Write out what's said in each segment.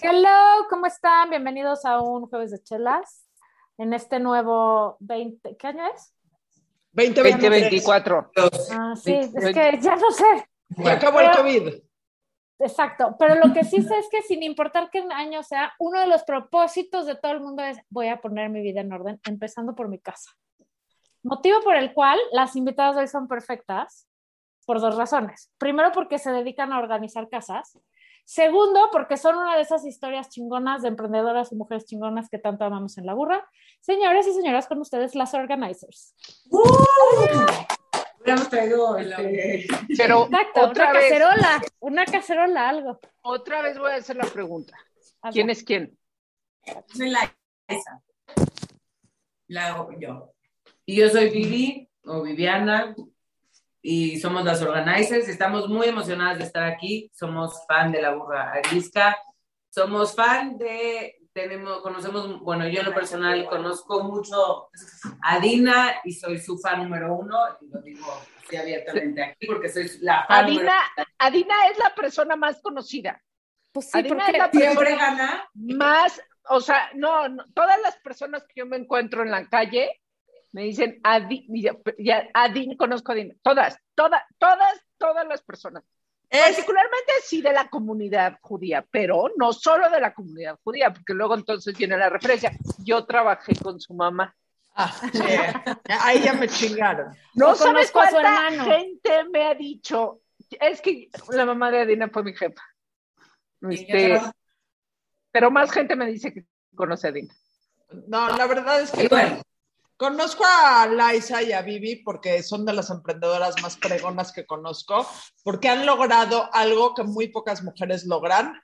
Hello, ¿cómo están? Bienvenidos a un jueves de chelas en este nuevo 20, ¿qué año es? 2024. Ah, sí, es que ya no sé. Ya acabó el COVID. Exacto, pero lo que sí sé es que sin importar qué año sea, uno de los propósitos de todo el mundo es voy a poner mi vida en orden, empezando por mi casa. Motivo por el cual las invitadas hoy son perfectas por dos razones. Primero, porque se dedican a organizar casas Segundo, porque son una de esas historias chingonas de emprendedoras y mujeres chingonas que tanto amamos en la burra. Señores y señoras, con ustedes las organizers. ¡Uh! Hubiéramos traído este... Pero Exacto, otra una cacerola, una cacerola, algo. Otra vez voy a hacer la pregunta. ¿Quién es quién? Soy la esa. La hago yo. Y yo soy Vivi o Viviana, y somos las organizers. Estamos muy emocionadas de estar aquí. Somos fan de la burra arisca. Somos fan de, tenemos, conocemos, bueno, yo en lo personal conozco mucho a Dina y soy su fan número uno. Y lo digo así abiertamente aquí porque soy la fan Adina, Adina es la persona más conocida. Pues sí, Adina es la siempre gana. Más, o sea, no, no, todas las personas que yo me encuentro en la calle me dicen Adin, ya, Adin, conozco a Adin, todas, todas, todas, todas las personas. Particularmente sí de la comunidad judía, pero no solo de la comunidad judía, porque luego entonces viene la referencia. Yo trabajé con su mamá. Ah, Ahí ya me chingaron. No sabes cuánta gente me ha dicho. Es que la mamá de Adina fue mi jefa. Este, pero más gente me dice que conoce a Adina. No, la verdad es que bueno, Conozco a Laisa y a Vivi porque son de las emprendedoras más pregonas que conozco, porque han logrado algo que muy pocas mujeres logran,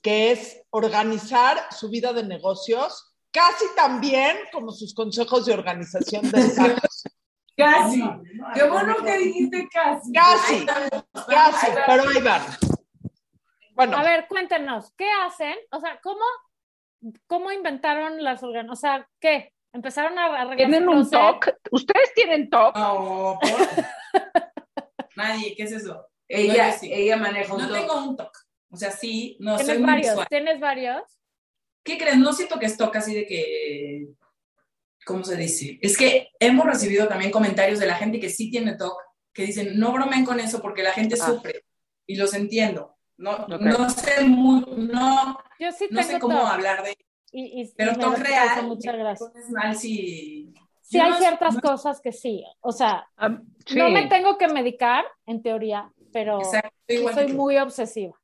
que es organizar su vida de negocios casi tan bien como sus consejos de organización de Casi. Qué bueno que dijiste casi. Casi, casi, pero ahí van. Bueno. A ver, cuéntenos, ¿qué hacen? O sea, ¿cómo, cómo inventaron las organizaciones? O sea, ¿qué? Empezaron a arreglar. ¿Tienen un TOC? ¿Ustedes tienen TOC? No, Nadie, ¿qué es eso? Ella, ella maneja un No tengo un TOC. O sea, sí, no ¿Tienes varios? ¿Tienes varios? ¿Qué crees? No siento que es TOC así de que. ¿Cómo se dice? Es que hemos recibido también comentarios de la gente que sí tiene TOC, que dicen, no bromen con eso porque la gente ah. sufre. Y los entiendo. No, no sé muy, no, Yo sí no sé cómo hablar de y, pero todo real, muchas gracias. mal si... Sí, hay ciertas cosas que sí, o sea, no me tengo que medicar, en teoría, pero soy muy obsesiva.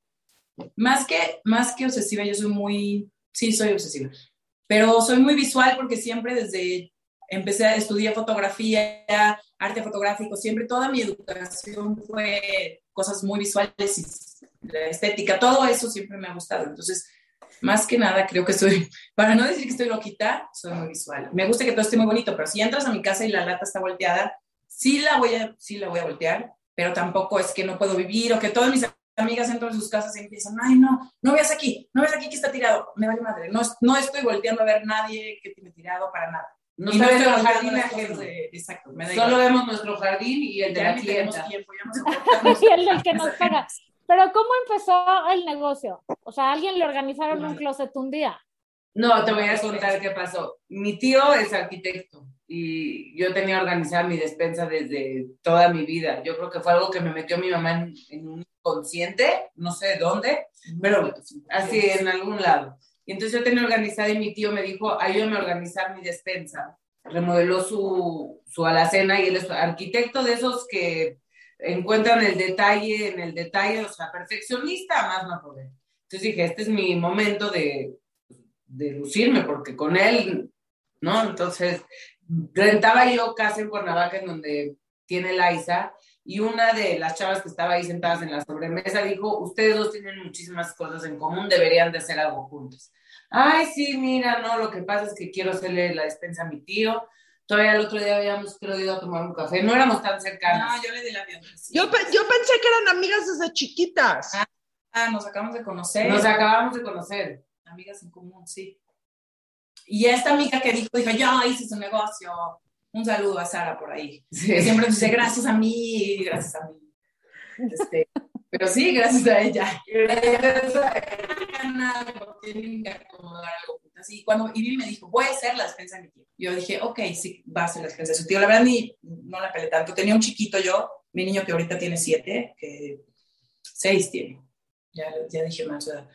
Más que, más que obsesiva, yo soy muy, sí, soy obsesiva, pero soy muy visual porque siempre desde, empecé a estudiar fotografía, arte fotográfico, siempre toda mi educación fue cosas muy visuales y la estética, todo eso siempre me ha gustado, entonces más que nada creo que soy, para no decir que estoy loquita, soy muy visual. Me gusta que todo esté muy bonito, pero si entras a mi casa y la lata está volteada, sí la voy a, sí la voy a voltear, pero tampoco es que no puedo vivir o que todas mis amigas entran en sus casas y empiezan, ay, no, no veas aquí, no veas aquí que está tirado, me vale madre, no, no estoy volteando a ver nadie que tiene tirado para nada. No y jardín exacto, Solo vemos nuestro jardín y el de la clienta. y el del que nos paga. Pero ¿cómo empezó el negocio? O sea, ¿alguien le organizaron un closet un día? No, te voy a contar qué pasó. Mi tío es arquitecto y yo tenía organizada mi despensa desde toda mi vida. Yo creo que fue algo que me metió mi mamá en, un inconsciente, no sé dónde, pero así en algún lado. Y entonces yo tenía organizada y mi tío me dijo, ayúdame a organizar mi despensa. Remodeló su, su alacena y él es arquitecto de esos que encuentran el detalle en el detalle, o sea, perfeccionista más no poder. Entonces dije, este es mi momento de, de lucirme, porque con él, ¿no? Entonces, rentaba yo casa en Cuernavaca, en donde tiene la Isa, y una de las chavas que estaba ahí sentadas en la sobremesa dijo, ustedes dos tienen muchísimas cosas en común, deberían de hacer algo juntos. Ay, sí, mira, no, lo que pasa es que quiero hacerle la despensa a mi tío, Todavía el otro día habíamos creo, ido a tomar un café. No éramos tan cercanos. No, yo le di la bienvenida. Yo, yo pensé que eran amigas desde chiquitas. Ah, ah, nos acabamos de conocer. Nos acabamos de conocer. Amigas en común, sí. Y esta amiga que dijo, dijo, yo hice su negocio. Un saludo a Sara por ahí. Siempre dice, gracias a mí, gracias a mí. Este, pero sí, gracias a ella. Semana tienen que acomodar algo. Así, cuando, y Vivi me dijo, voy a hacer la despensa de mi tío. Yo dije, ok, sí, va a ser la despensa de su tío. La verdad, ni, no la pelé tanto. Tenía un chiquito yo, mi niño que ahorita tiene siete, que seis tiene. Ya, ya dije más edad.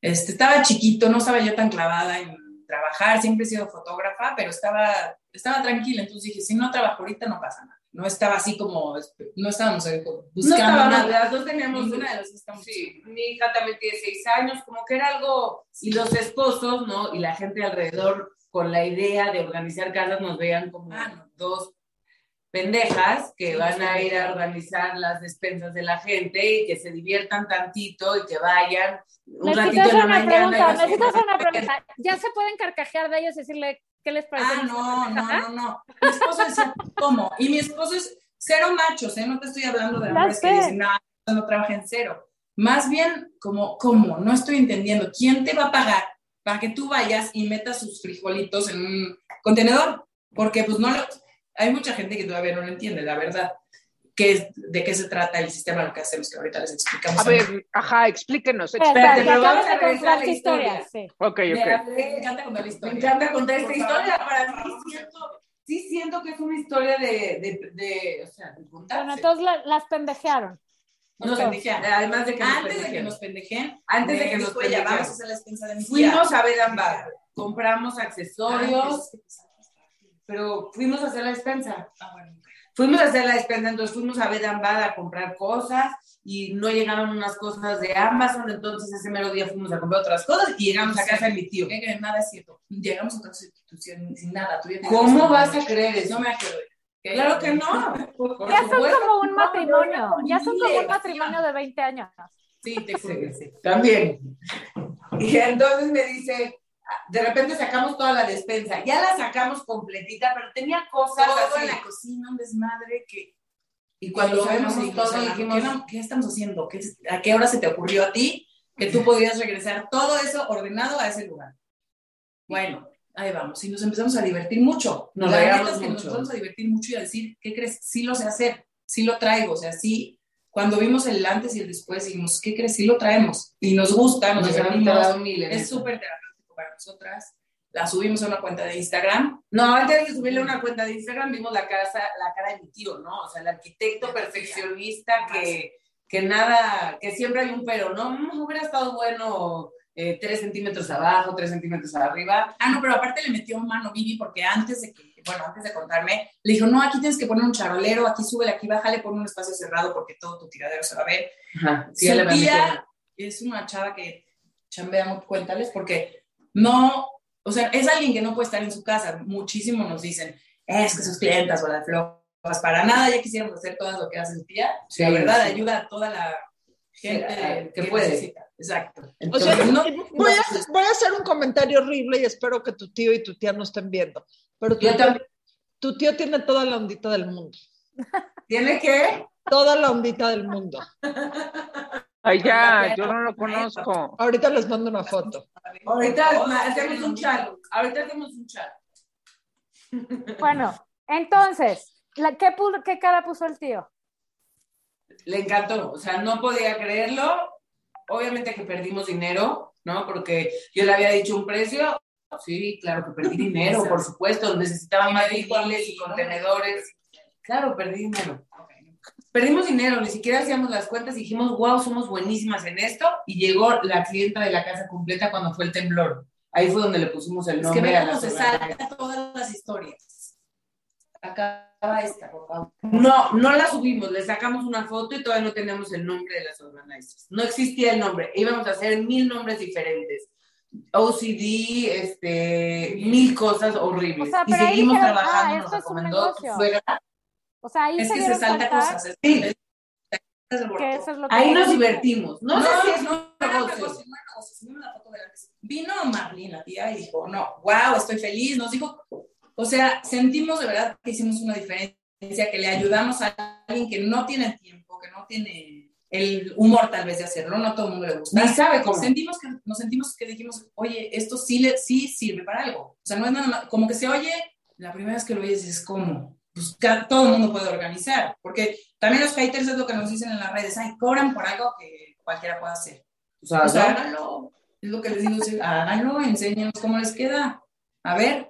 Este, estaba chiquito, no estaba yo tan clavada en trabajar, siempre he sido fotógrafa, pero estaba, estaba tranquila. Entonces dije, si no trabajo ahorita, no pasa nada no estaba así como, no estábamos buscando no nada. Las dos teníamos, una de las estamos, sí, mi hija también tiene seis años, como que era algo, y los esposos, ¿no? Y la gente alrededor con la idea de organizar casas nos veían como ah, dos pendejas que van a ir a organizar las despensas de la gente y que se diviertan tantito y que vayan un ratito en la una mañana. Pregunta, necesitas una pregunta. ¿Ya se pueden carcajear de ellos y decirle ¿Qué les parece? Ah, no, no, no, no. Mi esposo decía, ¿cómo? Y mi esposo es cero machos, ¿eh? No te estoy hablando de hombres que dicen, no, no trabaja en cero. Más bien, como, ¿cómo? No estoy entendiendo. ¿Quién te va a pagar para que tú vayas y metas sus frijolitos en un contenedor? Porque, pues, no lo... Hay mucha gente que todavía no lo entiende, la verdad qué, de qué se trata el sistema, lo que hacemos, que ahorita les explicamos. A ver, ajá, explíquenos. Espérate, pero vamos a contar la historia. Sí. Ok, ok. Me encanta contar la historia. Me encanta contar esta historia. Para mí siento, sí siento que es una historia de, de, de o sea, de contarse. Bueno, entonces la, las pendejearon. Nos pendejean. Además de que nos Antes de que nos pendejen, antes de que nos pendejen, vamos a hacer la despensa de mi Fuimos a ver compramos accesorios, pero fuimos a hacer la despensa. Ah, bueno. Fuimos a hacer la despensa, entonces fuimos a ver Ambada a comprar cosas y no llegaron unas cosas de Amazon, entonces ese mero día fuimos a comprar otras cosas y llegamos a casa de mi tío. Que nada es cierto. Llegamos a otra institución sin nada. ¿Cómo vas a creer eso? No me acuerdo. Claro que no. ya son como un matrimonio, ya son como un matrimonio de 20 años. Sí, te juro. Sí, También. Y entonces me dice, de repente sacamos toda la despensa, ya la sacamos completita, pero tenía cosas todo en la cocina, un desmadre que... Y cuando sabemos todo, dijimos, ¿qué, estamos haciendo? ¿A qué hora se te ocurrió a ti que tú podías regresar todo eso ordenado a ese lugar? Bueno, ahí vamos. Y nos empezamos a divertir mucho. Nos la es que nos empezamos a divertir mucho y a decir, ¿qué crees? Sí lo sé hacer, sí lo traigo. O sea, sí, cuando vimos el antes y el después, dijimos, ¿qué crees? Sí lo traemos. Y nos gusta, nos, nos Es súper para nosotras. La subimos a una cuenta de Instagram. No, antes de subirle una cuenta de Instagram vimos la, casa, la cara de mi tío, ¿no? O sea, el arquitecto perfeccionista que, que nada, que siempre hay un pero, ¿no? Mm, hubiera estado bueno eh, tres centímetros abajo, tres centímetros arriba. Ah, no, pero aparte le metió mano Vivi porque antes de que, bueno, antes de contarme, le dijo, no, aquí tienes que poner un charolero, aquí súbele, aquí bájale, pon un espacio cerrado porque todo tu tiradero se va a ver. Ajá, sí, Su tía es una chava que chambea, cuéntales, porque no, o sea, es alguien que no puede estar en su casa. Muchísimo nos dicen, es que sus clientas o las flojas, para nada ya quisiéramos hacer todo lo que hace su tía. la verdad, ayuda a toda la gente que, puede. Necesita. Exacto. o sea, voy, a, voy, a, hacer un comentario horrible y espero que tu tío y tu tía no estén viendo. Pero tu, tío, tu tío tiene toda la ondita del mundo. ¿Tiene qué? Toda la ondita del mundo. Ay, ya, yo no lo conozco. Ahorita les mando una foto. Ahorita hacemos un chat. Ahorita hacemos un chat. Bueno, entonces, ¿qué, ¿qué cara puso el tío? Le encantó, o sea, no podía creerlo. Obviamente que perdimos dinero, ¿no? Porque yo le había dicho un precio. Sí, claro que perdí dinero, por supuesto. Necesitaba más y contenedores. Claro, perdí dinero perdimos dinero, ni siquiera hacíamos las cuentas y dijimos, wow, somos buenísimas en esto. Y llegó la clienta de la casa completa cuando fue el temblor. Ahí fue donde le pusimos el nombre. Es que cómo se salta todas las historias. Acaba esta, por favor. No, no la subimos, le sacamos una foto y todavía no tenemos el nombre de las organizers. No existía el nombre, íbamos a hacer mil nombres diferentes. OCD, este, mil cosas horribles. y seguimos trabajando, ah, nos recomendó tu suegra o sea, ahí es se que se salta cosas. Sí. ahí nos divertimos. No, sé si es un negocio. Vino Marlene, la tía, y dijo, no, wow, estoy feliz. Nos dijo, o sea, sentimos de verdad que hicimos una diferencia, que le ayudamos a alguien que no tiene tiempo, que no tiene el humor tal vez de hacerlo, no todo el mundo le gusta. Ni sabe cómo. Sentimos que, nos sentimos que dijimos, oye, esto sí, le, sí sirve para algo. O sea, no es nada más, como que se oye, la primera vez que lo oyes es como, pues todo el mundo puede organizar, porque también los haters es lo que nos dicen en las redes, ay, cobran por algo que cualquiera puede hacer. O sea, háganlo. Es lo que les digo, háganlo, enséñenos cómo les queda. A ver.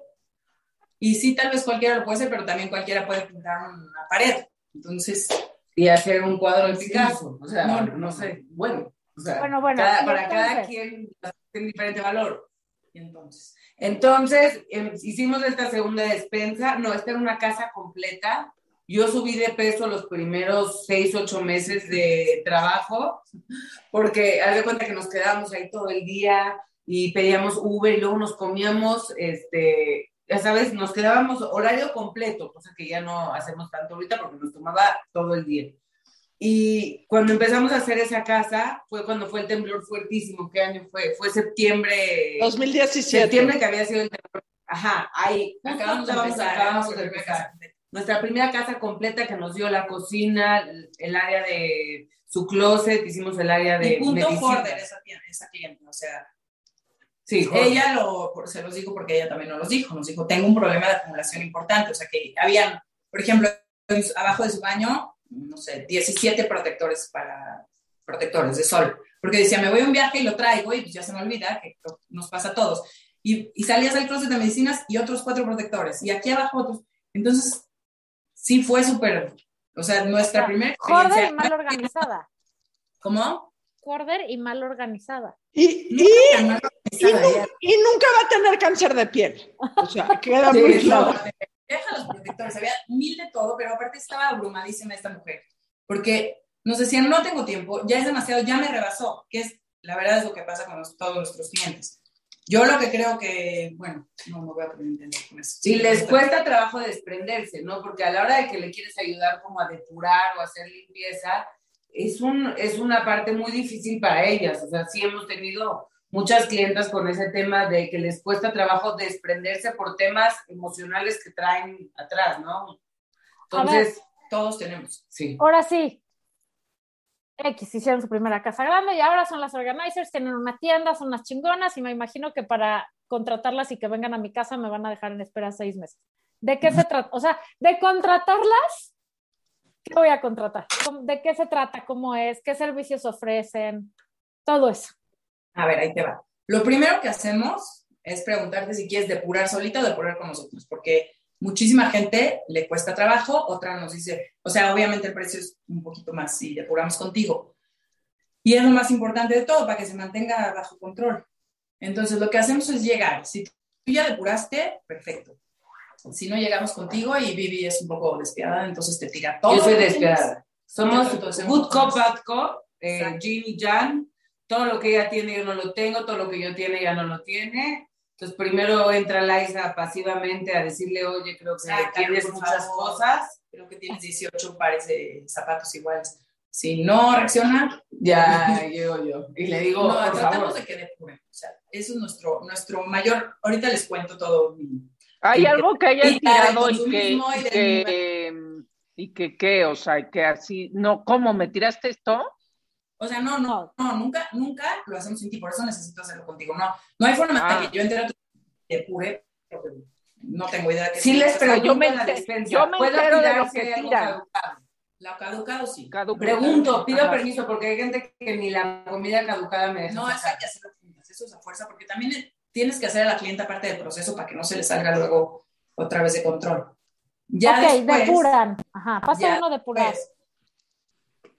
Y sí, tal vez cualquiera lo puede hacer, pero también cualquiera puede pintar una pared. Entonces. Y hacer un cuadro de Picasso. O sea, no, no sé. Bueno, o sea, Bueno, bueno, cada- para cada entonces- quien tiene diferente valor. Y entonces. Entonces, em, hicimos esta segunda despensa. No, esta era una casa completa. Yo subí de peso los primeros seis, ocho meses de trabajo, porque haz de cuenta que nos quedábamos ahí todo el día y pedíamos Uber y luego nos comíamos, este, ya sabes, nos quedábamos horario completo, cosa que ya no hacemos tanto ahorita porque nos tomaba todo el día. Y cuando empezamos a hacer esa casa fue cuando fue el temblor fuertísimo. ¿Qué año fue? Fue septiembre. 2017. Septiembre que había sido el temblor. Ajá, ahí. Acabamos de empezar. acabamos de empezar. Nuestra primera casa completa que nos dio la cocina, el- área de su closet, hicimos el área de Y punto medicina. Jorder, esa, esa cliente. O sea, Sí, ella lo, se los dijo porque ella también nos los dijo. Nos dijo, tengo un problema de acumulación importante. O sea, que habían, por ejemplo, abajo de su baño, no sé, 17 protectores para protectores de sol. Porque decía, me voy a un viaje y lo traigo y pues ya se me olvida, que nos pasa a todos. Y, y salías del closet de medicinas y otros cuatro protectores. Y aquí abajo otros. Entonces, sí fue súper, o sea, nuestra primera Jorder y experiencia. mal organizada. ¿Cómo? Jorder y mal organizada. Y, Nunca y- y nunca va a tener cáncer de piel. O sea, queda Sí, muy no. claro. Deja los protectores, había mil de todo, pero aparte estaba abrumadísima esta mujer, porque nos decían, no tengo tiempo, ya es demasiado, ya me rebasó, que es, la verdad es lo que pasa con los- todos nuestros clientes. Yo lo que creo que, bueno, no me voy a poner con eso. Y les cuesta trabajo desprenderse, ¿no? Porque a la hora de que le quieres ayudar como a depurar o a hacer limpieza, es, un, es una parte muy difícil para ellas. O sea, sí hemos tenido muchas clientas con ese tema de que les cuesta trabajo desprenderse por temas emocionales que traen atrás, ¿no? Entonces, Todos tenemos. sí. Ahora sí. X hicieron su primera casa grande y ahora son las organizers, tienen una tienda, son unas chingonas y me imagino que para contratarlas y que vengan a mi casa me van a dejar en espera seis meses. ¿De qué se trata? O sea, de contratarlas, ¿qué voy a contratar? ¿Cómo- ¿De qué se trata? ¿Cómo es? ¿Qué servicios ofrecen? Todo eso. A ver, ahí te va. Lo primero que hacemos es preguntarte si quieres depurar solita o depurar con nosotros, porque muchísima gente le cuesta trabajo, otra nos dice, o sea, obviamente el precio es un poquito más si depuramos contigo. Y es lo más importante de todo, para que se mantenga bajo control. Entonces, lo que hacemos es llegar. Si tú ya depuraste, perfecto. Si no llegamos contigo y Vivi es un poco despiadada, entonces te tira todo. Yo soy despiadada. Somos good cop, bad cop, eh, y Jan. Todo lo que ella tiene yo no lo tengo, todo lo que yo tiene ella no lo tiene. Entonces primero entra Liza pasivamente a decirle, oye, creo que tienes muchas favor. cosas. Creo que tienes 18 pares de zapatos iguales. Si no reacciona, Ya llego yo. Y le digo, no, por tratamos favor. de que depuren. O sea, eso es nuestro, nuestro mayor. Ahorita les cuento todo. mi- Hay algo que hayan tirado y que, y que, y que, ¿qué? O sea, que así, no, ¿cómo? ¿Me tiraste esto? O sea, no, no, no, nunca, nunca lo hacemos sin ti. Por eso necesito hacerlo contigo. No, no hay forma Ah. de que yo entre a tu depure. porque No tengo idea de qué Sí les pero yo me yo me ¿puedo entero de lo que hay algo tiran. caducado? La caducado sí. Caducado. Pregunto, pido Ajá. permiso, porque hay gente que ni la comida caducada me deja No, eso hay que hacerlo juntas. Eso es a fuerza, porque también tienes que hacer a la clienta parte del proceso para que no se le salga luego otra vez de control. Ya ok, después, depuran. Ajá, paso ya uno, depurar. Pues,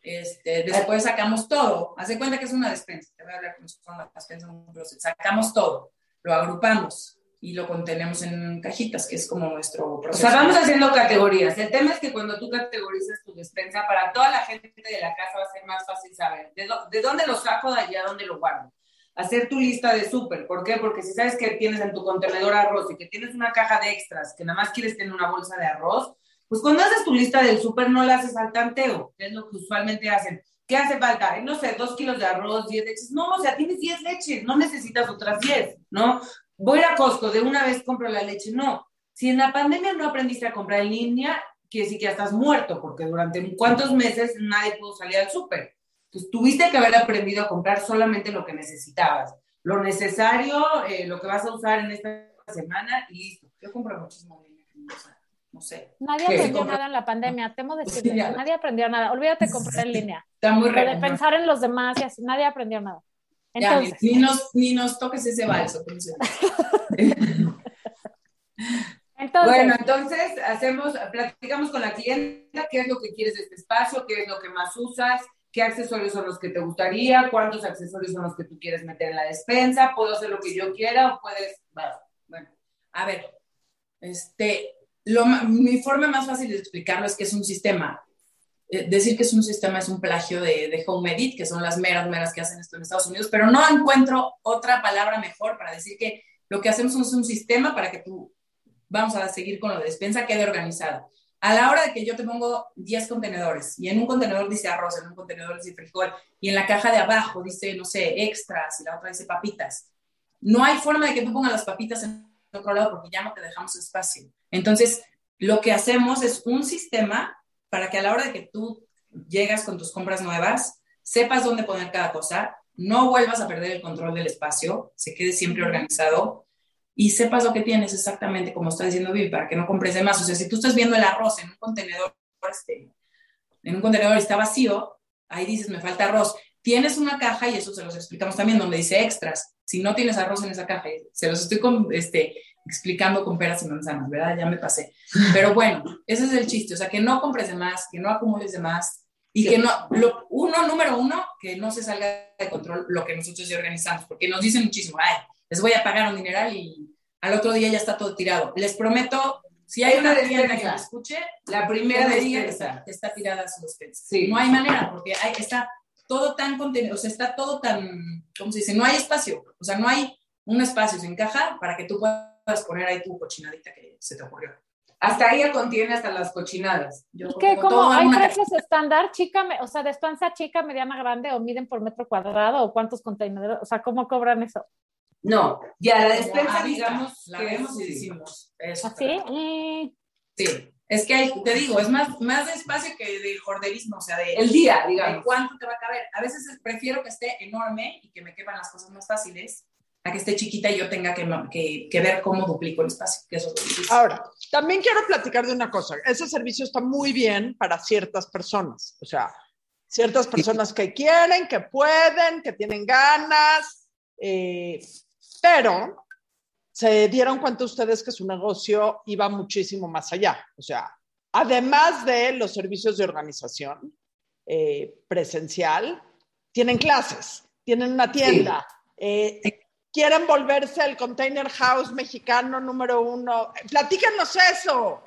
este, después sacamos todo. Haz de cuenta que es una despensa. Te voy a hablar como si fuera una despensa en un closet. Sacamos todo, lo agrupamos y lo contenemos en cajitas, que es como nuestro O proceso. sea, vamos haciendo categorías. El tema es que cuando tú categorizas tu despensa, para toda la gente de la casa va a ser más fácil saber de, de dónde lo saco, de allá dónde lo guardo. Hacer tu lista de súper. ¿Por qué? Porque si sabes que tienes en tu contenedor arroz y que tienes una caja de extras, que nada más quieres tener una bolsa de arroz, pues cuando haces tu lista del súper no la haces al tanteo, que es lo que usualmente hacen. ¿Qué hace falta? No sé, dos kilos de arroz, diez leches. No, o sea, tienes diez leches, no necesitas otras diez, ¿no? Voy a Costco, de una vez compro la leche. No. Si en la pandemia no aprendiste a comprar en línea, quiere decir que ya estás muerto, porque durante cuántos meses nadie pudo salir al súper. Entonces, tuviste que haber aprendido a comprar solamente lo que necesitabas. Lo necesario, eh, lo que vas a usar en esta semana y listo. Yo compro muchísimo sea, no sé. Nadie aprendió nada en la pandemia, temo Sí, decirles, ya. nadie aprendió nada. Olvídate de comprar en línea. Está muy Lo de pensar en los demás y así, nadie aprendió nada. Entonces, ni, nos, ni nos toques ese balso. bueno, entonces hacemos, platicamos con la clienta qué es lo que quieres de este espacio, qué es lo que más usas, qué accesorios son los que te gustaría, cuántos accesorios son los que tú quieres meter en la despensa, puedo hacer lo que yo quiera o puedes, bueno, a ver, este, lo, mi forma más fácil de explicarlo es que es un sistema. Eh, decir que es un sistema es un plagio de, de Home Edit, que son las meras, meras que hacen esto en Estados Unidos, pero no encuentro otra palabra mejor para decir que lo que hacemos es un sistema para que tú, vamos a seguir con la despensa, quede organizada. A la hora de que yo te pongo 10 contenedores y en un contenedor dice arroz, en un contenedor dice frijol y en la caja de abajo dice, no sé, extras y la otra dice papitas, no hay forma de que tú pongas las papitas en otro lado porque ya no te dejamos espacio. Entonces, lo que hacemos es un sistema para que a la hora de que tú llegas con tus compras nuevas, sepas dónde poner cada cosa, no vuelvas a perder el control del espacio, se quede siempre organizado y sepas lo que tienes exactamente, como está diciendo Vivi, para que no compres de más. O sea, si tú estás viendo el arroz en un contenedor, este, en un contenedor está vacío, ahí dices, me falta arroz. Tienes una caja, y eso se los explicamos también, donde dice extras. Si no tienes arroz en esa caja, se los estoy con, este, explicando con peras y manzanas, ¿verdad? Ya me pasé. Pero bueno, ese es el chiste. O sea, que no compres de más, que no acumules de más, y que no, lo, uno, número uno, que no se salga de control lo que nosotros ya organizamos, porque nos dicen muchísimo, ay, les voy a pagar un dineral y al otro día ya está todo tirado. Les prometo, si hay una tienda que me escuche, la primera de día está, está tirada su despensa. Sí. No hay manera, porque hay, está todo tan contenido, o sea, está todo tan, ¿cómo se dice? No hay espacio, o sea, no hay un espacio sin caja para que tú puedas poner ahí tu cochinadita que se te ocurrió. Hasta ahí contiene hasta las cochinadas. Yo ¿Y qué? ¿Cómo hay precios estándar? Chica, o sea, despensa chica, mediana, grande, o miden por metro cuadrado, o cuántos contenedores, o sea, ¿cómo cobran eso? No, ya la despensa, digamos, la vemos y decimos. Eso, ¿Así? ¿Ah, sí, es que hay, te digo, es más, más despacio que de jorderismo, o sea, de... El día, digamos. De cuánto te va a caber. A veces prefiero que esté enorme y que me quepan las cosas más fáciles, a que esté chiquita y yo tenga que, que, ver cómo duplico el espacio, que eso es Ahora, también quiero platicar de una cosa. Ese servicio está muy bien para ciertas personas. O sea, ciertas personas que quieren, que pueden, que tienen ganas. Eh, pero se dieron cuenta ustedes que su negocio iba muchísimo más allá. O sea, además de los servicios de organización eh, presencial, tienen clases, tienen una tienda, eh, quieren volverse el container house mexicano número uno. Platícanos eso.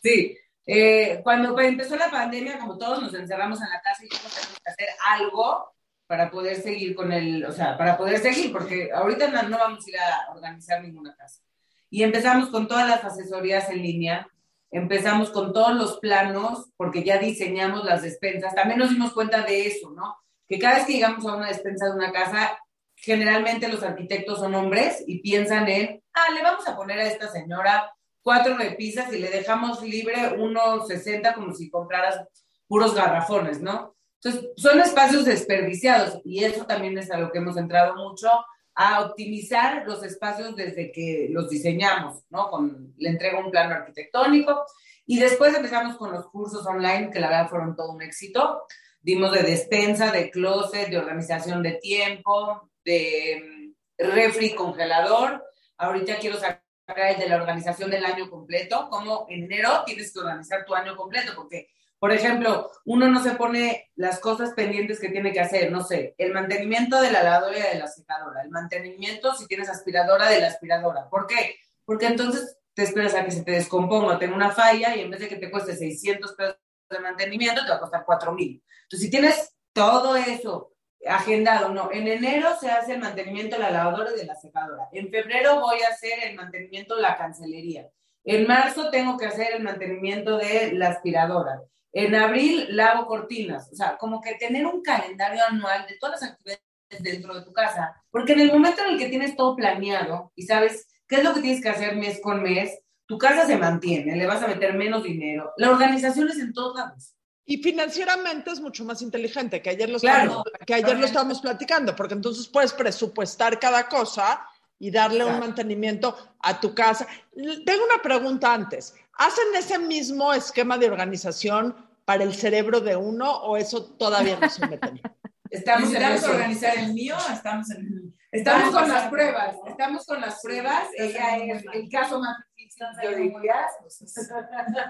Sí, eh, cuando empezó la pandemia, como todos nos encerramos en la casa y tuvimos que hacer algo, para poder seguir con el, o sea, para poder seguir, porque ahorita no, vamos a ir a organizar ninguna casa. Y empezamos con todas las asesorías en línea, empezamos con todos los planos, porque ya diseñamos las despensas. También nos dimos cuenta de eso, ¿no? Que cada vez que llegamos a una despensa de una casa, generalmente los arquitectos son hombres y piensan en, ah, le vamos a poner a esta señora cuatro repisas y le dejamos libre unos 60 como si compraras puros garrafones, ¿no? Entonces, son espacios desperdiciados y eso también es a lo que hemos entrado mucho, a optimizar los espacios desde que los diseñamos, ¿no? Con, le entrego un plano arquitectónico y después empezamos con los cursos online, que la verdad fueron todo un éxito. Dimos de despensa, de closet, de organización de tiempo, de mm, refri congelador. Ahorita quiero sacar el de la organización del año completo, como en enero tienes que organizar tu año completo, porque por ejemplo, uno no se pone las cosas pendientes que tiene que hacer, no sé, el mantenimiento de la lavadora y de la secadora, el mantenimiento si tienes aspiradora de la aspiradora. ¿Por qué? Porque entonces te esperas a que se te descomponga tenga una falla y en vez de que te cueste 600 pesos de mantenimiento, te va a costar 4 mil. Entonces, si tienes todo eso agendado, no, en enero se hace el mantenimiento de la lavadora y de la secadora. En febrero voy a hacer el mantenimiento de la cancelería. En marzo tengo que hacer el mantenimiento de la aspiradora. En abril lavo cortinas, o sea, como que tener un calendario anual de todas las actividades dentro de tu casa, porque en el momento en el que tienes todo planeado y sabes qué es lo que tienes que hacer mes con mes, tu casa se mantiene, le vas a meter menos dinero. La organización es en todos lados. Y financieramente es mucho más inteligente, que ayer, lo estábamos, que ayer lo estábamos platicando, porque entonces puedes presupuestar cada cosa y darle un mantenimiento a tu casa. Tengo una pregunta antes. ¿Hacen ese mismo esquema de organización para el cerebro de uno o eso todavía no se mete? Estamos en organizar el mío, estamos en Estamos con las pruebas, estamos con las pruebas. Ella es el caso más difícil.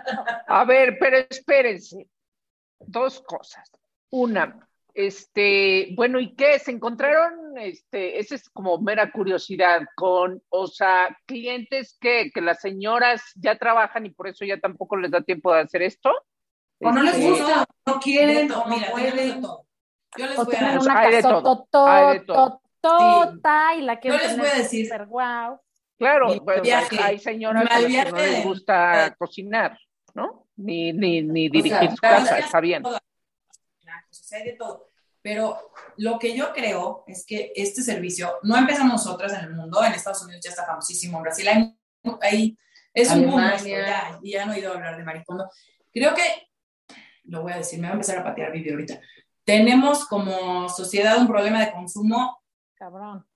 A ver, pero espérense. Dos cosas. Una, este, bueno, ¿y qué? ¿Se encontraron, este, esa es como mera curiosidad, con, o sea, clientes que, que las señoras ya trabajan y por eso ya tampoco les da tiempo de hacer esto? O no les Este, gusta, no quieren, o no Mira, pueden. Yo les voy a una hay de todo, y la que Yo les voy a decir. guau. Claro, pues, hay señoras que no les gusta cocinar, ¿no? Ni, ni, ni dirigir su casa, está bien. Claro, hay de todo. Pero lo que yo creo es que este servicio no empezamos nosotras en el mundo, en Estados Unidos ya está famosísimo, en Brasil hay, hay- es un boom esto, Alemania. ya, ya han oído hablar de maricondo. Creo que, lo voy a decir, me va a empezar a patear Vivi ahorita. Tenemos como sociedad un problema de consumo Cabrón.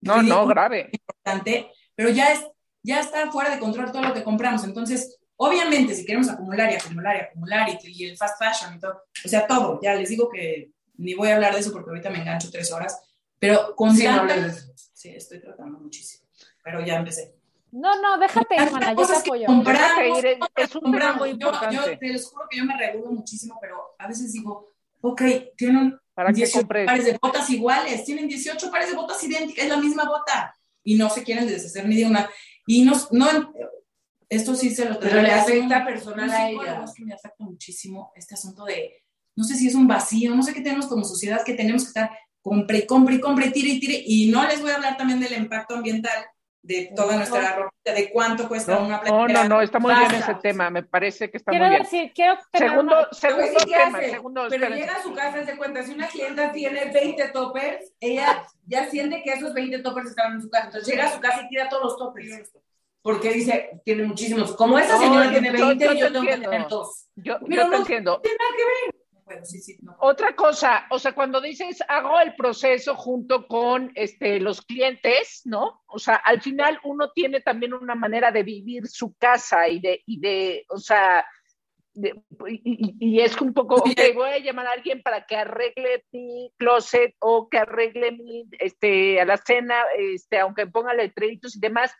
No, no, grave. importante, pero ya, es, ya está fuera de control todo lo que compramos. Entonces, obviamente, si queremos acumular y acumular y acumular y, y el fast fashion y todo, o sea, todo, ya les digo que ni voy a hablar de eso porque ahorita me engancho tres horas, pero con Sí, no tanta- les- Sí, estoy tratando muchísimo, pero ya empecé. No, no, déjate ir, mana, yo te Cosas que apoyo. compramos, ir, es- un compramos. muy Yo- importante. Yo, te los juro que yo me regulo muchísimo, pero a veces digo, ok, tienen ¿Para qué 18 compres? pares de botas iguales, tienen 18 pares de botas idénticas, es la misma bota, y no se quieren deshacer ni de una. Y no, no esto sí se lo Pero le afecta personal a ella. Es que me afecta muchísimo este asunto de, no sé si es un vacío, no sé qué tenemos como sociedad, que tenemos que estar compre, compre, compre, tire y tire, y no les voy a hablar también del impacto ambiental de toda nuestra ropa, de cuánto cuesta No, una no, playera. no, no, está muy bien ese tema, me parece que está Quiero muy bien. decir, quiero tener Segundo, una- segundo Pero sí, ¿qué tema, hace? segundo, Pero espérense. llega a su casa, se cuenta, si una clienta tiene 20 toppers, ella ya siente que esos 20 toppers están en su casa. Entonces llega a su casa y tira todos los toppers. Porque dice, tiene muchísimos. Como esa No, señora yo- tiene yo- 20, yo yo, te tengo que tener dos. Yo, Pero yo te no- entiendo. No puedo, sí, sí, no. Otra cosa, o sea, cuando dices hago el proceso junto con este, los clientes, ¿no? O sea, al final uno tiene también una manera de vivir su casa y de, y de o sea, de- y es un poco, ok, voy a llamar a alguien para que arregle mi closet o que arregle mi, este, a la cena, este, aunque ponga letreritos y demás,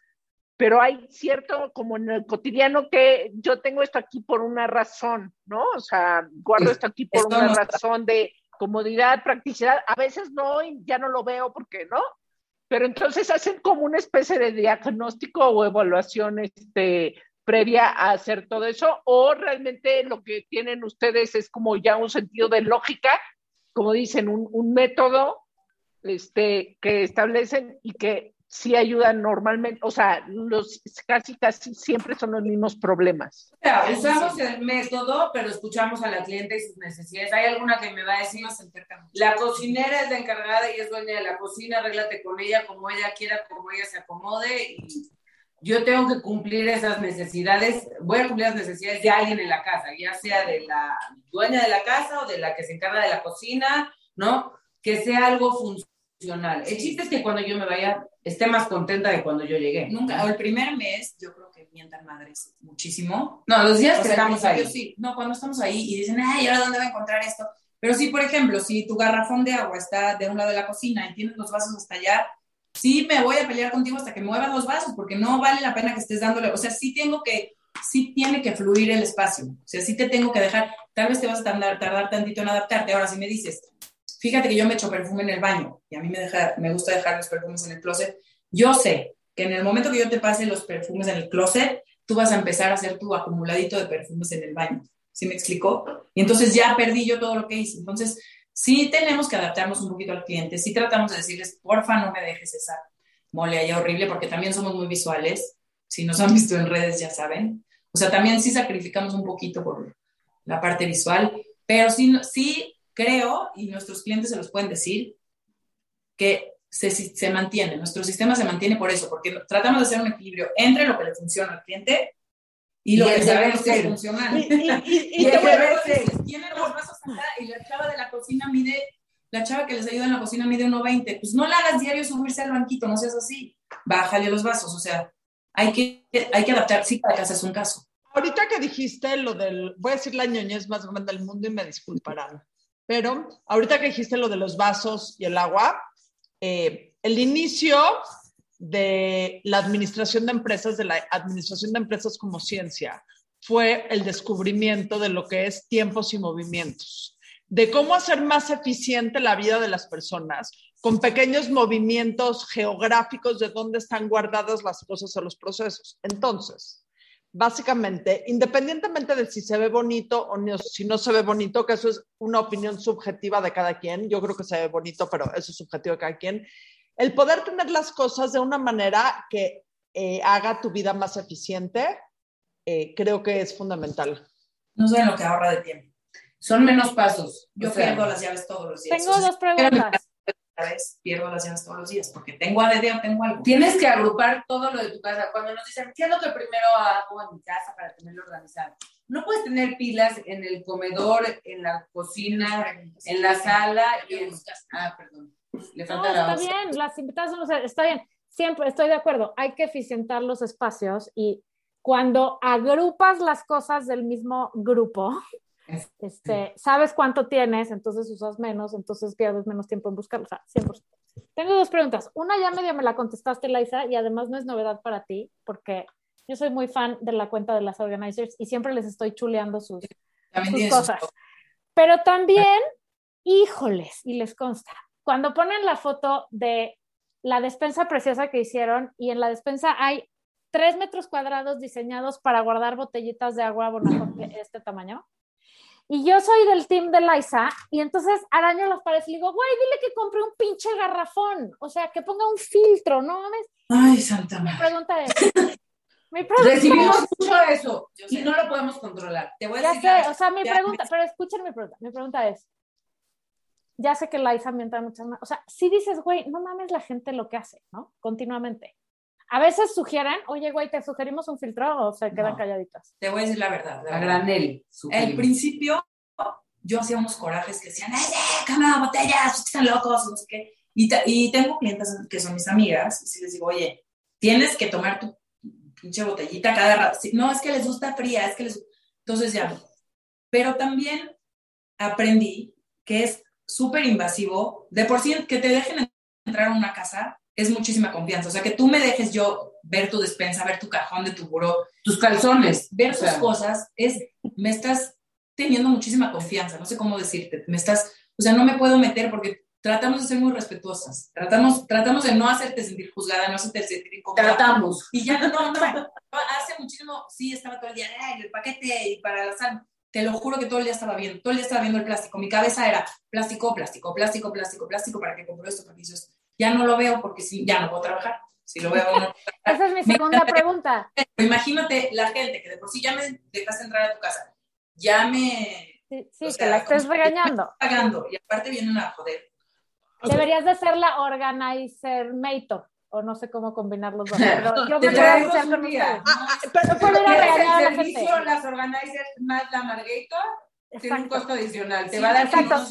pero hay cierto, como en el cotidiano, que yo tengo esto aquí por una razón, ¿no? O sea, guardo esto aquí por una razón de comodidad, practicidad. A veces no, ya no lo veo porque no. Pero entonces hacen como una especie de diagnóstico o evaluación este, previa a hacer todo eso, o realmente lo que tienen ustedes es como ya un sentido de lógica, como dicen, un, un método este, que establecen y que sí ayudan normalmente, o sea, los casi casi siempre son los mismos problemas. Usamos el método, pero escuchamos a la cliente y sus necesidades. ¿Hay alguna que me va a decir? La cocinera es la encargada y es dueña de la cocina, arréglate con ella como ella quiera, como ella se acomode y yo tengo que cumplir esas necesidades, voy a cumplir las necesidades de alguien en la casa, ya sea de la dueña de la casa o de la que se encarga de la cocina, ¿no? Que sea algo funcional. El chiste es que cuando yo me vaya esté más contenta de cuando yo llegué. Nunca, o el primer mes, yo creo que mientan madres muchísimo. No, los días O que sea, estamos ahí. sí, no, cuando estamos ahí y dicen, ay, ¿ahora dónde voy a encontrar esto? Pero sí, por ejemplo, si tu garrafón de agua está de un lado de la cocina y tienes los vasos hasta allá, sí me voy a pelear contigo hasta que muevas los vasos, porque no vale la pena que estés dándole, o sea, sí tengo que, sí tiene que fluir el espacio, o sea, sí te tengo que dejar, tal vez te vas a tardar, tardar tantito en adaptarte, ahora si me dices, fíjate que yo me echo perfume en el baño y a mí me, gusta dejar los perfumes en el closet, yo sé que en el momento que yo te pase los perfumes en el closet, tú vas a empezar a hacer tu acumuladito de perfumes en el baño. ¿Sí me explicó? Y entonces ya perdí yo todo lo que hice. Entonces, sí tenemos que adaptarnos un poquito al cliente, sí tratamos de decirles, porfa, no me dejes esa mole ahí horrible, porque también somos muy visuales. Si nos han visto en redes, ya saben. O sea, también sí sacrificamos un poquito por la parte visual, pero sí, sí creo, y nuestros clientes se los pueden decir, que se, se mantiene, nuestro sistema se mantiene por eso, porque tratamos de hacer un equilibrio entre lo que le funciona al cliente y lo Y que sabemos que es funcional. Y, y- y- el deber ser, tienen los vasos acá y la chava de la cocina mide, la chava que les ayuda en la cocina mide 1.20, pues no la hagas diario subirse al banquito, no seas así, bájale los vasos, o sea, hay que, hay que adaptar, sí, cada casa es un caso. Ahorita que dijiste lo del, voy a decir la ñoñez más grande del mundo y me disculparán, pero ahorita que dijiste lo de los vasos y el agua, eh, el inicio de la administración de empresas, de la administración de empresas como ciencia, fue el descubrimiento de lo que es tiempos y movimientos, de cómo hacer más eficiente la vida de las personas con pequeños movimientos geográficos de dónde están guardadas las cosas o los procesos. Entonces, básicamente, independientemente de si se ve bonito o no, si no se ve bonito, que eso es una opinión subjetiva de cada quien, yo creo que se ve bonito, pero eso es subjetivo de cada quien, el poder tener las cosas de una manera que eh, haga tu vida más eficiente, eh, creo que es fundamental. No sé lo que ahorra de tiempo. Son menos pasos. Yo pierdo las llaves todos los días. Tengo dos preguntas. Vez, pierdo las llaves todos los días porque tengo ADD o tengo algo. Tienes que agrupar todo lo de tu casa. Cuando nos dicen, ¿qué es lo que primero hago en mi casa para tenerlo organizado? No puedes tener pilas en el comedor, en la cocina, en la sala y en... Ah, perdón. Le falta no, la está osa. bien, las invitadas, sea, está bien. Siempre estoy de acuerdo. Hay que eficientar los espacios y cuando agrupas las cosas del mismo grupo, este, sabes cuánto tienes, entonces usas menos, entonces pierdes menos tiempo en buscarlo. O sea, 100%. Tengo dos preguntas. Una ya medio me la contestaste, Laisa, y además no es novedad para ti, porque yo soy muy fan de la cuenta de las organizers y siempre les estoy chuleando sus, cosas. Pero también, híjoles, y les consta, cuando ponen la foto de la despensa preciosa que hicieron y en la despensa hay tres metros cuadrados diseñados para guardar botellitas de agua de este tamaño. Y yo soy del team de Liza y entonces araño las paredes y le digo, güey, dile que compre un pinche garrafón, o sea, que ponga un filtro, ¿no mames? Ay, Santa Mi madre. pregunta es, mi pregunta Recibimos mucho eso y no lo podemos controlar. Te voy a Ya decir. sé, o sea, mi pregunta, pero escuchen mi pregunta. Mi pregunta es, ya sé que Liza mienta muchas más, o sea, si dices, güey, no mames la gente lo que hace, ¿no? Continuamente. A veces sugieren, oye, güey, te sugerimos un filtro o se quedan No. calladitas. Te voy a decir la verdad. la A verdad. granel. Sugerimos. principio, yo hacía unos corajes que decían, ¡ay, eh, cama, botellas! Están locos, no sé qué. Y, y tengo clientes que son mis amigas, y si les digo, oye, tienes que tomar tu pinche botellita cada rato. No, es que les gusta fría, es que les. Entonces ya. Pero también aprendí que es súper invasivo. De por sí, que te dejen entrar a una casa es muchísima confianza. O sea, que tú me dejes yo ver tu despensa, ver tu cajón de tu buró, Tus calzones. ver tus cosas, es, me estás teniendo muchísima confianza, no sé cómo decirte, me estás, o sea, no me puedo meter porque tratamos de ser muy respetuosas, tratamos, tratamos de no hacerte sentir juzgada, no hacerte sentir incómoda. Tratamos. Y ya, no, no, hace muchísimo, sí, estaba todo el día, "Ay, el paquete y para la sal, te lo juro que todo el día estaba viendo, todo el día estaba viendo el plástico, mi cabeza era plástico, plástico, plástico, plástico, plástico, ¿para qué compro esto? ¿Para hizo esto? Ya no lo veo porque sí, ya no puedo trabajar, si lo veo no Esa es mi segunda pregunta. pero imagínate la gente que de por sí ya me dejaste entrar a tu casa, ya me Sí, sí, O que sea, la estés regañando. pagando y aparte vienen a joder. Deberías de ser la organizer mator, o no sé cómo combinar los dos, pero yo me voy a un con ustedes. Ah, ah, pero, No puedo ir a ¿Quieres regañar a la el servicio, gente. las organizers más la Margator? Tiene un costo adicional. Te Sí, va a dar Exacto, unos-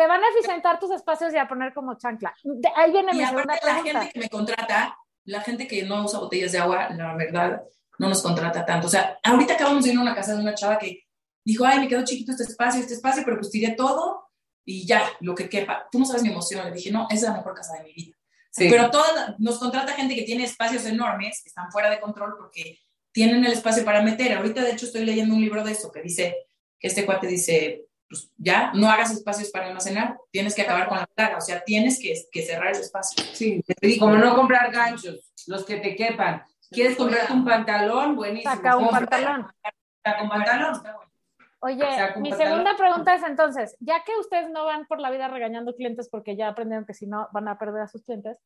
te, van a eficientar tus espacios y a poner como chancla. De ahí viene Y mi segunda aparte la gente que me contrata, la gente que no usa botellas de agua, la verdad, no nos contrata tanto. O sea, ahorita acabamos de ir a una casa de una chava que dijo, ay, me quedó chiquito este espacio, este espacio, pero pues tiré todo y ya, lo que quepa. Tú no sabes mi emoción. Le dije, no, esa es la mejor casa de mi vida. Sí. Pero toda, nos contrata gente que tiene espacios enormes, que están fuera de control porque tienen el espacio para meter. Ahorita, de hecho, estoy leyendo un libro de eso que dice, que este cuate dice, pues ya, no hagas espacios para almacenar, tienes que acabar con la plaga, o sea, tienes que, que cerrar ese espacio. Sí, como no comprar ganchos, los que te quepan. ¿Quieres comprarte un pantalón? Buenísimo. Saca un pantalón. Está con pantalón. Oye, mi pantalón. segunda pregunta es entonces, ya que ustedes no van por la vida regañando clientes porque ya aprendieron que si no van a perder a sus clientes,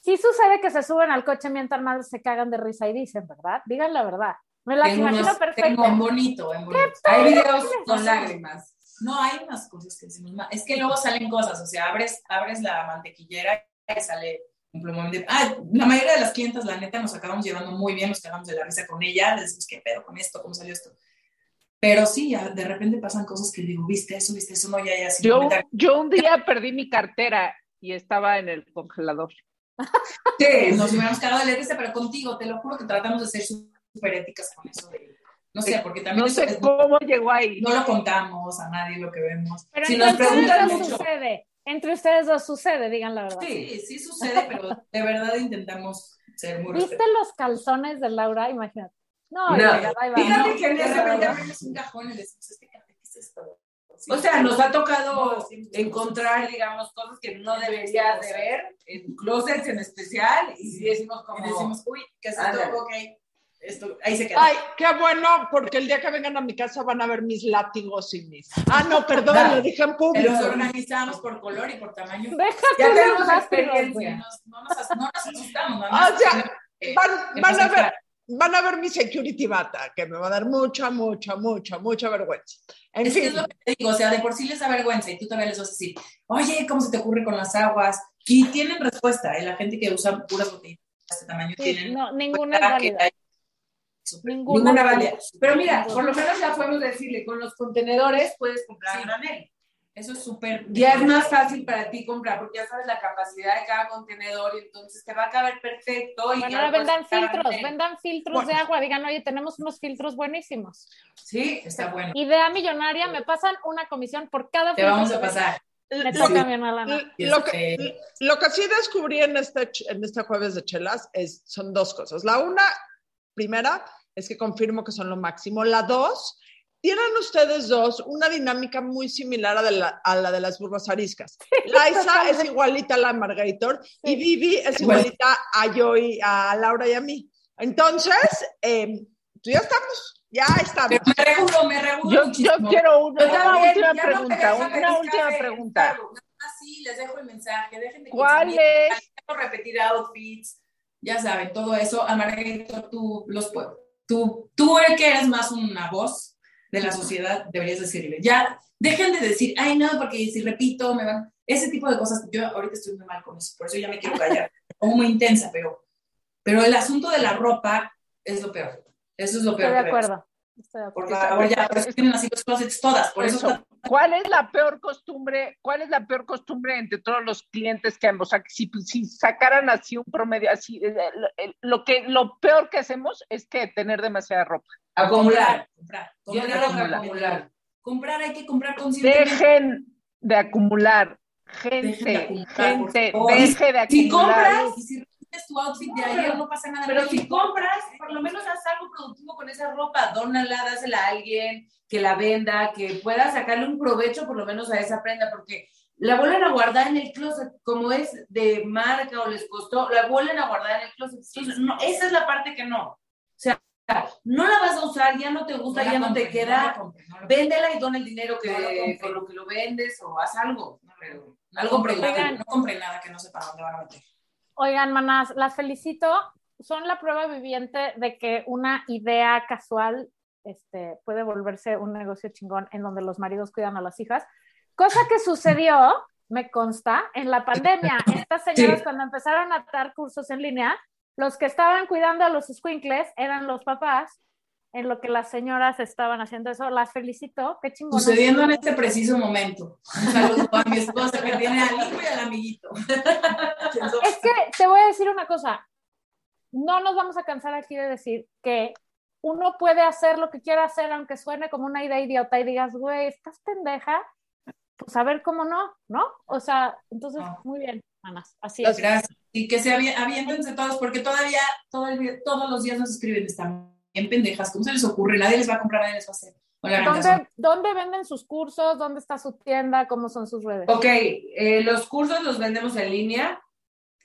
sí sucede que se suben al coche mientras más se cagan de risa y dicen, ¿verdad? Digan la verdad. Me las Tengo imagino unos- perfecto. En bonito, en bonito. Hay videos con lágrimas. No, hay unas cosas que decimos, es que luego salen cosas, o sea, abres, abres la mantequillera y sale un plumón de... Ah, la mayoría de las clientas, la neta, nos acabamos llevando muy bien, nos quedamos de la risa con ella, les decimos, ¿qué pedo con esto? ¿Cómo salió esto? Pero sí, de repente pasan cosas que digo, ¿viste eso? ¿Viste eso? No, ya, ya, sin Yo, comentar. yo un día perdí mi cartera y estaba en el congelador. Sí, Nos hubiéramos quedado de la risa, pero contigo, te lo juro que tratamos de ser súper éticas con eso. de- no sé, porque también No sé es- cómo llegó ahí. no lo contamos a nadie lo que vemos. Pero Si nos preguntan eso mucho. sucede. Entre ustedes dos sucede, digan la verdad. Sí, sí sucede, pero de verdad intentamos ser muy ¿Viste los calzones de Laura? Imagínate. No, No. va. Fíjate que en ese momento- abrimos un cajón y decimos, este café, ¿qué es esto? Sí. O sea, nos ha tocado No, sí, encontrar, digamos, cosas que no deberías de ver, en closets en especial, y decimos como... Y decimos, uy, ¿qué es esto? Ok, esto, ahí se queda. Ay, qué bueno, porque el día que vengan a mi casa van a ver mis látigos y mis. Ah, no, perdón, lo dije en público. Los organizamos por color y por tamaño. Déjate Ya tenemos experiencia. Nos- no, nos, no nos asustamos. o sea, Eh, Van, ¿qué van pasa? a ver, van a ver mi security bata, que me va a dar mucha, mucha, mucha, mucha vergüenza. En Es que fin, es lo que te digo, o sea, de por sí les da vergüenza y tú todavía les vas a decir, oye, ¿cómo se te ocurre con las aguas? Y tienen respuesta, ¿eh? la gente que usa puras botellas de este tamaño Sí, tienen no, ninguna es respuesta que válida. Ninguna, Ninguna válida. Pero mira, por lo menos ya podemos decirle, con los contenedores puedes comprar Sí. granel. Eso es súper... Ya es más fácil para ti comprar, porque ya sabes la capacidad de cada contenedor, y entonces te va a caber perfecto. Y Bueno, ahora vendan filtros, granel. vendan filtros de agua. Digan, oye, tenemos unos filtros buenísimos. Sí, Está bueno. Idea millonaria, me pasan una comisión por cada Te vamos a pasar. Me lo, toca mi hermana lo que, lo que sí descubrí en este, en este jueves de chelas es, son dos cosas. La una, primera, es que confirmo que son lo máximo. La dos, tienen ustedes dos una dinámica muy similar a, de la, a la de las burras ariscas. Laisa es igualita a la Margator y Vivi es igualita a yo y a Laura y a mí. Entonces, eh, pues ya estamos, ya estamos. Me regulo, me regulo Yo, yo quiero una, Yo una última no pregunta, una última el pregunta. cargo. Ah, sí, les dejo el mensaje, dejen de ¿Cuál es? repetir outfits, ya saben, todo eso. A Margarito, tú los. Tú, tú el que eres más una voz de la sociedad, deberías decirle, ya, dejen de decir, ay, no, porque si repito, me van. Ese tipo de cosas, yo ahorita estoy muy mal con eso, por eso ya me quiero callar. Como muy intensa, pero, pero el asunto de la ropa es lo peor. Eso es lo peor. Estoy de acuerdo. Estoy de Por acuerdo. favor, ya, por eso tienen así los closets todas, por eso, Eso. está- ¿Cuál es la peor costumbre? ¿Cuál es la peor costumbre entre todos los clientes que hemos? O sea, si, si sacaran así un promedio así, eh, lo, el- lo que lo peor que hacemos es que tener demasiada ropa. acumular. comprar. Comprar, acumular. Comprar hay que comprar conscientemente. Dejen de acumular, Dejen de gente, acumular, gente, deje de Si acumular. compras tu outfit de ayer, no pasa nada. Pero si compras, por lo menos haz algo productivo con esa ropa, dónala, dásela a alguien, que la venda, que pueda sacarle un provecho por lo menos a esa prenda, porque la vuelven a guardar en el closet, como es de marca o les costó, la vuelven a guardar en el closet. Entonces, no, esa es la parte que no. O sea, no la vas a usar, ya no te gusta, ya no te queda, véndela y dona el dinero que No lo compre. que lo vendes o haz algo. Pero No algo Oigan. no compren nada que no sepan dónde van a meter. Oigan, manas, las felicito. Son la prueba viviente de que una idea casual este, puede volverse un negocio chingón en donde los maridos cuidan a las hijas. Cosa que sucedió, me consta, en la pandemia. Estas señoras Sí. cuando empezaron a dar cursos en línea, los que estaban cuidando a los squinkles eran los papás, en lo que las señoras estaban haciendo eso. Las felicito, qué chingón. Sucediendo en este preciso momento. Un saludo a mi esposa que tiene al hijo y al amiguito. Es que te voy a decir una cosa. No nos vamos a cansar aquí de decir que uno puede hacer lo que quiera hacer, aunque suene como una idea idiota y digas, güey, estás pendeja. Pues a ver cómo no, ¿no? O sea, entonces, No. muy bien, manas. Así es. Gracias. Y que se avi- aviéntense todos, porque todavía, todo el todos los días nos escriben, están pendejas, ¿cómo se les ocurre? Nadie les va a comprar, nadie les va a hacer. ¿Dónde, ¿Dónde venden sus cursos? ¿Dónde está su tienda? ¿Cómo son sus redes? Ok, eh, los cursos los vendemos en línea.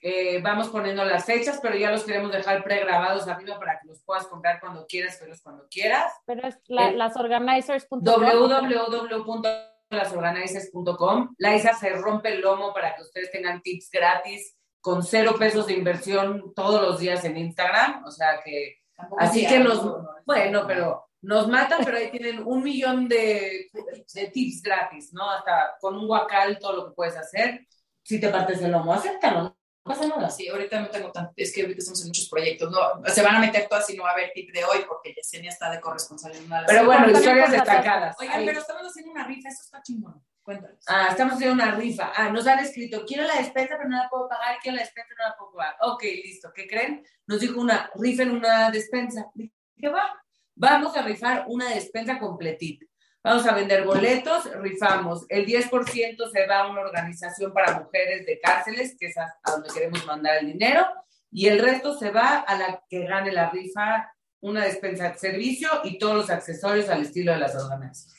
Eh, vamos poniendo las fechas, pero ya los queremos dejar pregrabados arriba para que los puedas comprar cuando quieras, verlos cuando quieras. Pero es la- Eh, lasorganizers.com. www.lasorganizers.com. Laisa se rompe el lomo para que ustedes tengan tips gratis con cero pesos de inversión todos los días en Instagram. O sea que, Tampoco así que nos, no, no, bueno, pero nos matan, pero ahí tienen un millón de, de tips gratis, ¿no? Hasta con un guacal todo lo que puedes hacer. Si te partes el lomo, acéptalo, no pasa nada. Sí, ahorita no tengo tanto, es que ahorita estamos en muchos proyectos, no, se van a meter todas y no va a haber tip de hoy porque Yesenia está de corresponsal en una de las... Pero bueno, historias destacadas. Oigan, Ahí. pero estamos haciendo una rifa, eso está chingón, cuéntanos. Ah, estamos haciendo una rifa. Ah, nos han escrito, quiero la despensa, pero no la puedo pagar, quiero la despensa, no la puedo pagar. Ok, listo. ¿Qué creen? Nos dijo una rifa en una despensa. Dije, va, vamos a rifar una despensa completita. Vamos a vender boletos, rifamos. El 10% se va a una organización para mujeres de cárceles, que es a, donde queremos mandar el dinero, y el resto se va a la que gane la rifa, una despensa de servicio y todos los accesorios al estilo de las organizaciones.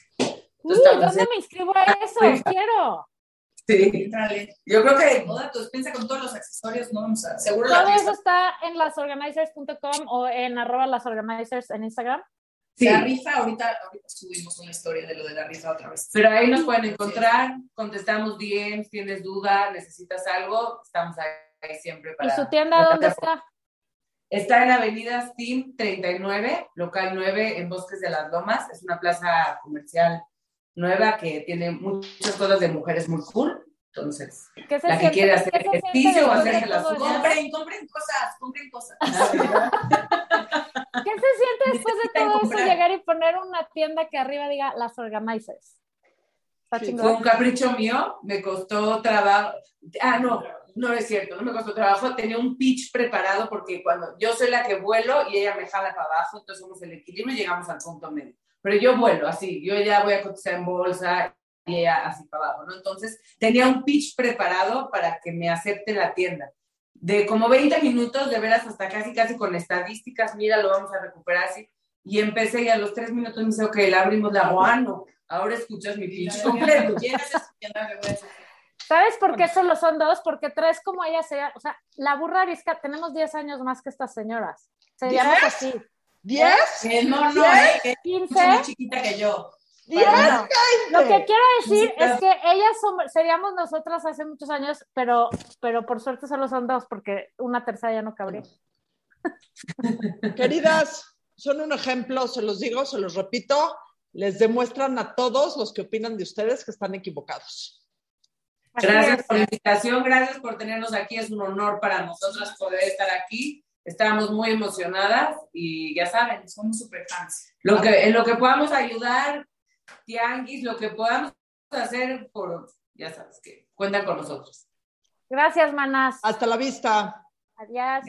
Uy, ¿dónde me inscribo a eso? Quiero. Sí. Yo creo que toda tu despensa con todos los accesorios, no vamos a. Seguro Todo eso está en lasorganizers.com o en arroba lasorganizers en Instagram. La rifa, ahorita, ahorita subimos una historia de lo de la rifa otra vez. Pero ahí nos pueden encontrar, contestamos bien, tienes duda, necesitas algo, estamos ahí siempre para... ¿Y su tienda dónde está? Está en la avenida Steam 39, local 9, en Bosques de las Lomas. Es una plaza comercial nueva que tiene muchas cosas de mujeres muy cool. Entonces, la que quiera hacer ejercicio o hacerse las Compren, compren cosas, compren cosas. ¿Qué se siente después de todo eso llegar y poner una tienda que arriba diga las organizers? Fue un capricho mío, me costó trabajo. Ah, no, no es cierto, no me costó trabajo. Tenía un pitch preparado porque cuando yo soy la que vuelo y ella me jala para abajo, entonces somos el equilibrio y llegamos al punto medio. Pero yo vuelo así, yo ya voy a cotizar en bolsa y así para abajo, ¿no? Entonces tenía un pitch preparado para que me acepte la tienda de como 20 minutos, de veras hasta casi, casi con estadísticas, mira, lo vamos a recuperar así. Y empecé y a los tres minutos me dice, ok, le abrimos la guano, ahora escuchas mi pitch completo. ¿Sabes por qué solo son dos? Porque tres como ella sería, o sea, la burra arisca, tenemos 10 años más que estas señoras. Seríamos así. ¿Diez? Eh, no, no, eh, 15. más chiquita que yo. Lo que quiero decir es que ellas seríamos nosotras hace muchos años, pero, pero por suerte solo son dos, porque una tercera ya no cabría. Queridas, son un ejemplo, se los digo, se los repito, les demuestran a todos los que opinan de ustedes que están equivocados. Gracias por la invitación, gracias por tenernos aquí, es un honor para nosotras poder estar aquí. Estamos muy emocionadas y ya saben, somos super fans. Lo que, en lo que podamos ayudar, tianguis, lo que podamos hacer por, ya sabes que cuentan con nosotros. Gracias, manas. Hasta la vista. Adiós.